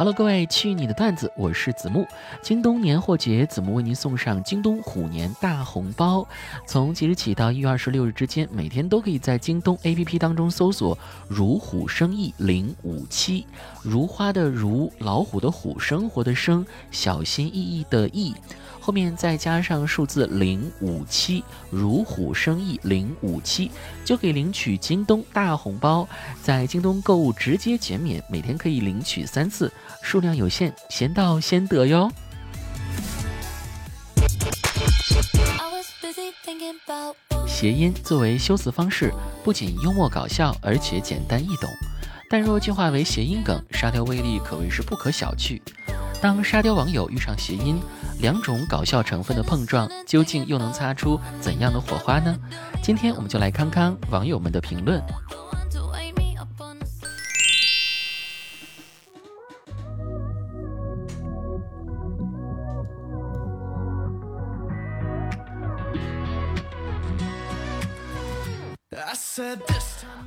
Hello，各位，去你的段子，我是子木。京东年货节，子木为您送上京东虎年大红包。从即日起到一月二十六日之间，每天都可以在京东 APP 当中搜索“如虎生意零五七”，如花的如，老虎的虎，生活的生，小心翼翼的翼。后面再加上数字零五七，如虎生翼零五七，就可以领取京东大红包。在京东购物直接减免，每天可以领取三次，数量有限，先到先得哟。谐音作为修辞方式，不仅幽默搞笑，而且简单易懂。但若进化为谐音梗，沙雕威力可谓是不可小觑。当沙雕网友遇上谐音，两种搞笑成分的碰撞，究竟又能擦出怎样的火花呢？今天我们就来看看网友们的评论。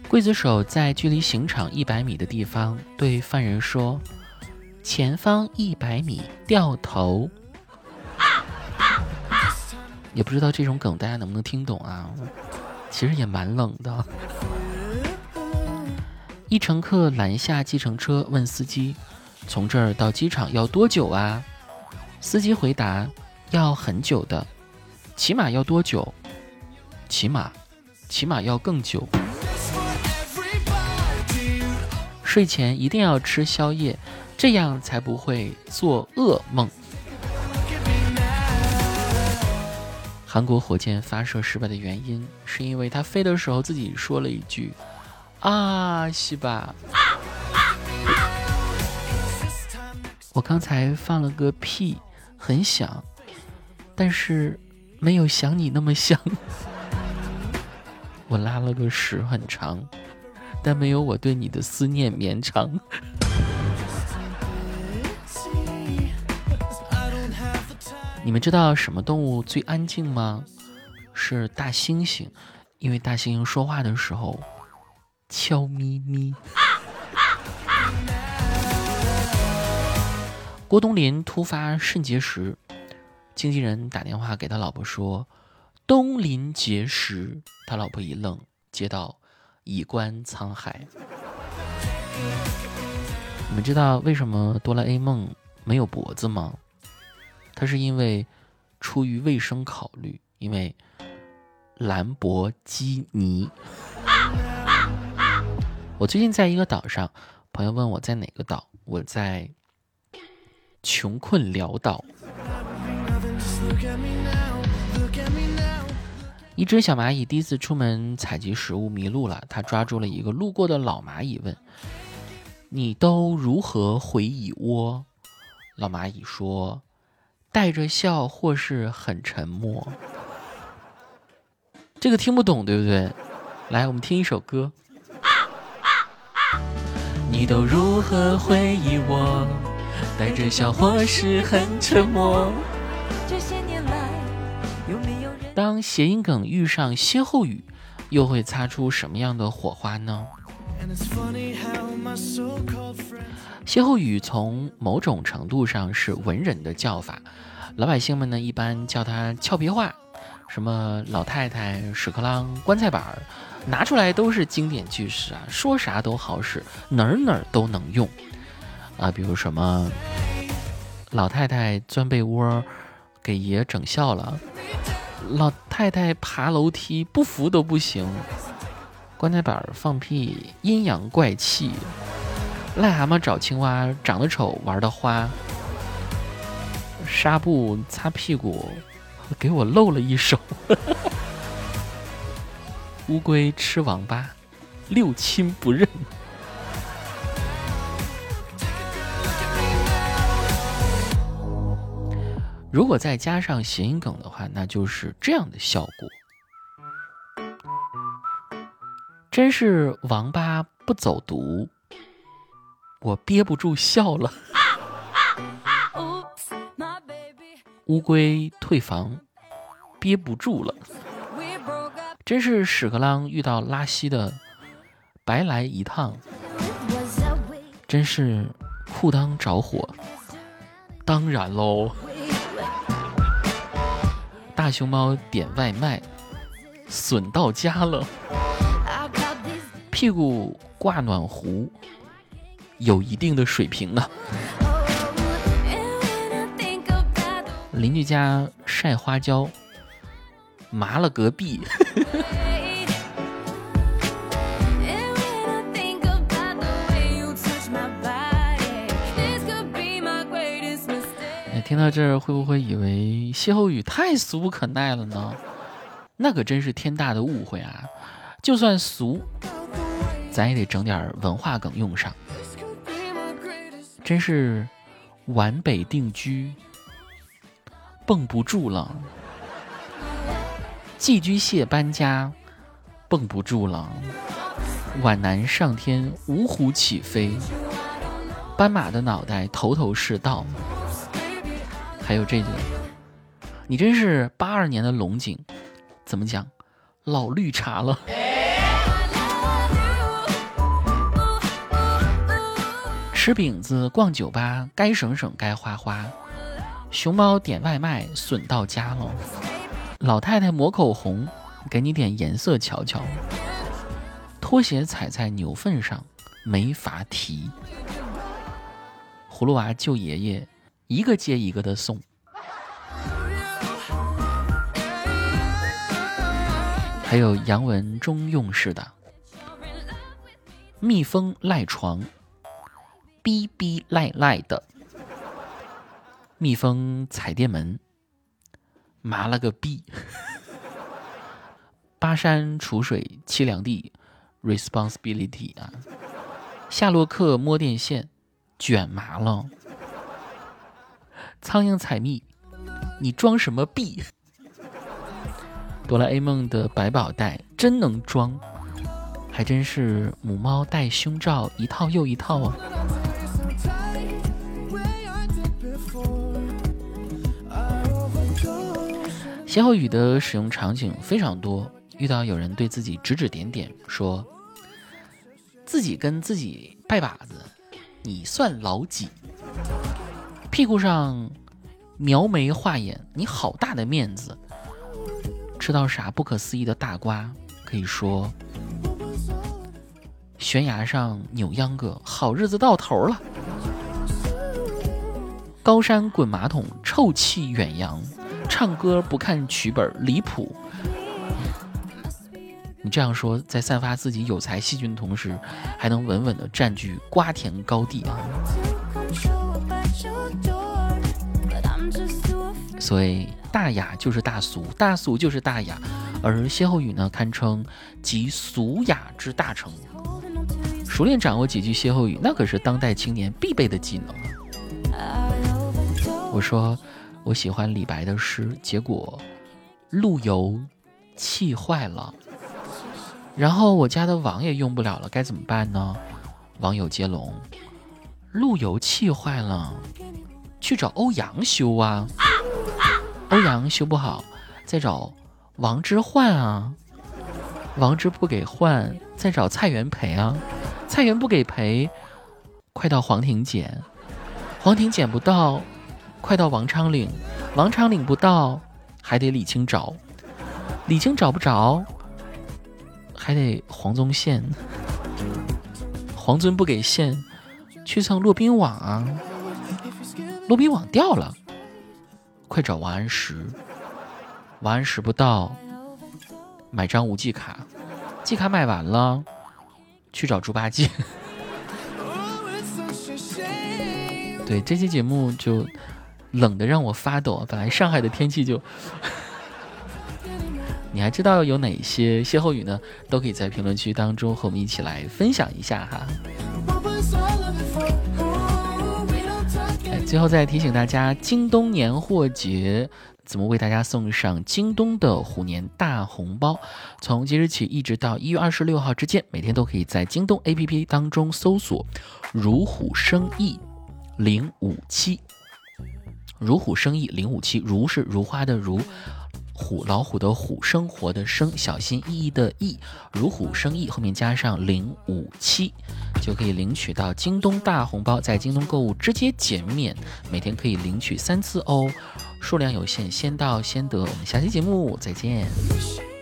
刽子手在距离刑场一百米的地方对犯人说。前方一百米掉头，也不知道这种梗大家能不能听懂啊？其实也蛮冷的。一乘客拦下计程车，问司机：“从这儿到机场要多久啊？”司机回答：“要很久的，起码要多久？起码，起码要更久。睡前一定要吃宵夜。”这样才不会做噩梦。韩国火箭发射失败的原因，是因为它飞的时候自己说了一句：“啊，西吧。”我刚才放了个屁，很响，但是没有想你那么响。我拉了个屎很长，但没有我对你的思念绵长。你们知道什么动物最安静吗？是大猩猩，因为大猩猩说话的时候悄咪咪。郭冬临突发肾结石，经纪人打电话给他老婆说：“冬临结石。”他老婆一愣，接到“已观沧海”。你们知道为什么哆啦 A 梦没有脖子吗？它是因为出于卫生考虑，因为兰博基尼。我最近在一个岛上，朋友问我在哪个岛，我在穷困潦倒。一只小蚂蚁第一次出门采集食物迷路了，它抓住了一个路过的老蚂蚁，问：“你都如何回蚁窝？”老蚂蚁说。带着笑，或是很沉默。这个听不懂，对不对？来，我们听一首歌。你都如何回忆我？带着笑，或是很沉默。这些年来，有没有人？当谐音梗遇上歇后语，又会擦出什么样的火花呢？歇后语从某种程度上是文人的叫法，老百姓们呢一般叫它俏皮话，什么老太太、屎壳郎、棺材板儿，拿出来都是经典句式啊，说啥都好使，哪儿哪儿都能用啊。比如什么老太太钻被窝，给爷整笑了；老太太爬楼梯不服都不行。棺材板放屁，阴阳怪气；癞蛤蟆找青蛙，长得丑，玩的花；纱布擦屁股，给我露了一手；乌龟吃王八，六亲不认。如果再加上谐音梗的话，那就是这样的效果。真是王八不走读，我憋不住笑了。乌龟退房，憋不住了。真是屎壳郎遇到拉稀的，白来一趟。真是裤裆着火，当然喽。大熊猫点外卖，损到家了。屁股挂暖壶，有一定的水平呢。邻居家晒花椒，麻了隔壁。听到这儿，会不会以为歇后语太俗不可耐了呢？那可真是天大的误会啊！就算俗，咱也得整点文化梗用上。真是皖北定居，蹦不住了；寄居蟹搬家，蹦不住了；皖南上天，五虎起飞，斑马的脑袋头头是道。还有这个，你真是八二年的龙井，怎么讲？老绿茶了。吃饼子逛酒吧，该省省该花花。熊猫点外卖，损到家了。老太太抹口红，给你点颜色瞧瞧。拖鞋踩在牛粪上，没法提。葫芦娃救爷爷。一个接一个的送，还有洋文中用式的，蜜蜂赖床，逼逼赖赖的，蜜蜂踩电门，麻了个逼，巴山楚水凄凉地，responsibility 啊，夏洛克摸电线，卷麻了。苍蝇采蜜，你装什么逼？哆啦 A 梦的百宝袋真能装，还真是母猫戴胸罩一套又一套啊！歇后语的使用场景非常多，遇到有人对自己指指点点，说自己跟自己拜把子，你算老几？屁股上描眉画眼，你好大的面子！吃到啥不可思议的大瓜，可以说悬崖上扭秧歌，好日子到头了。高山滚马桶，臭气远扬。唱歌不看曲本，离谱。你这样说，在散发自己有才细菌的同时，还能稳稳的占据瓜田高地啊！所以大雅就是大俗，大俗就是大雅，而歇后语呢，堪称集俗雅之大成。熟练掌握几句歇后语，那可是当代青年必备的技能啊！我说我喜欢李白的诗，结果路由气坏了，然后我家的网也用不了了，该怎么办呢？网友接龙，路由气坏了，去找欧阳修啊。欧阳修不好，再找王之涣啊。王之不给换，再找蔡元培啊。蔡元不给培，快到黄庭简。黄庭简不到，快到王昌龄。王昌龄不到，还得李清找。李清找不着，还得黄宗宪。黄尊不给线，去蹭骆宾网啊。骆宾网掉了。快找王安石，王安石不到，买张无忌卡，季卡买完了，去找猪八戒。对，这期节目就冷的让我发抖。本来上海的天气就，你还知道有哪些歇后语呢？都可以在评论区当中和我们一起来分享一下哈。最后再提醒大家，京东年货节怎么为大家送上京东的虎年大红包？从即日起一直到一月二十六号之间，每天都可以在京东 APP 当中搜索“如虎生意零五七”，如虎生翼零五七，如是如花的如，虎老虎的虎，生活的生，小心翼翼的翼，如虎生翼，后面加上零五七，就可以领取到京东大红包，在京东购物直接减免，每天可以领取三次哦，数量有限，先到先得。我们下期节目再见。